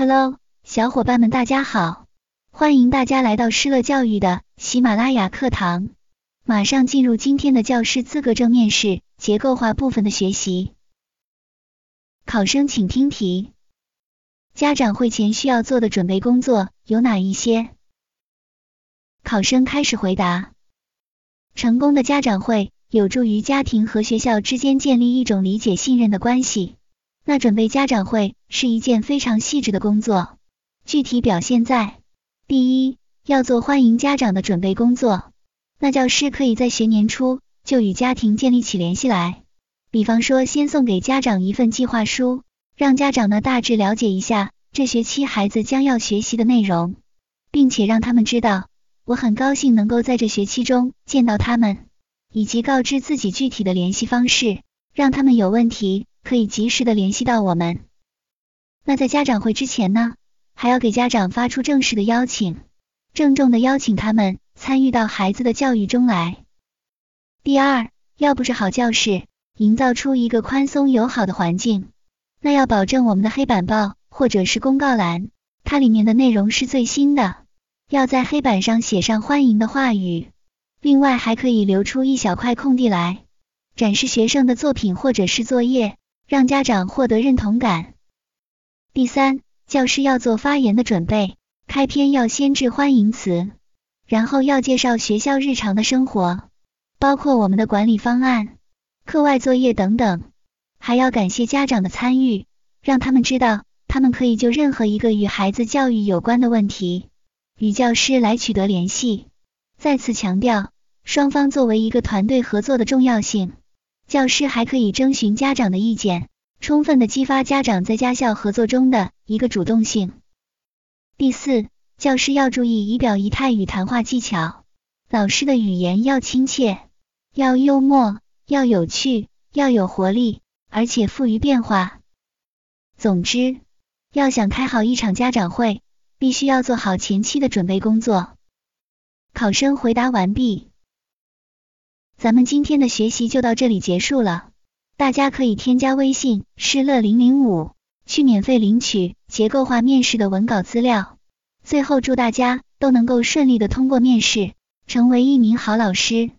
Hello，小伙伴们，大家好！欢迎大家来到施乐教育的喜马拉雅课堂。马上进入今天的教师资格证面试结构化部分的学习。考生请听题：家长会前需要做的准备工作有哪一些？考生开始回答。成功的家长会有助于家庭和学校之间建立一种理解信任的关系。那准备家长会是一件非常细致的工作，具体表现在：第一，要做欢迎家长的准备工作。那教师可以在学年初就与家庭建立起联系来，比方说先送给家长一份计划书，让家长呢大致了解一下这学期孩子将要学习的内容，并且让他们知道我很高兴能够在这学期中见到他们，以及告知自己具体的联系方式，让他们有问题。可以及时的联系到我们。那在家长会之前呢，还要给家长发出正式的邀请，郑重的邀请他们参与到孩子的教育中来。第二，要布置好教室，营造出一个宽松友好的环境。那要保证我们的黑板报或者是公告栏，它里面的内容是最新的，要在黑板上写上欢迎的话语。另外还可以留出一小块空地来，展示学生的作品或者是作业。让家长获得认同感。第三，教师要做发言的准备，开篇要先致欢迎词，然后要介绍学校日常的生活，包括我们的管理方案、课外作业等等，还要感谢家长的参与，让他们知道他们可以就任何一个与孩子教育有关的问题与教师来取得联系。再次强调双方作为一个团队合作的重要性。教师还可以征询家长的意见，充分的激发家长在家校合作中的一个主动性。第四，教师要注意仪表仪态与谈话技巧，老师的语言要亲切，要幽默，要有趣，要有活力，而且富于变化。总之，要想开好一场家长会，必须要做好前期的准备工作。考生回答完毕。咱们今天的学习就到这里结束了，大家可以添加微信施乐零零五去免费领取结构化面试的文稿资料。最后祝大家都能够顺利的通过面试，成为一名好老师。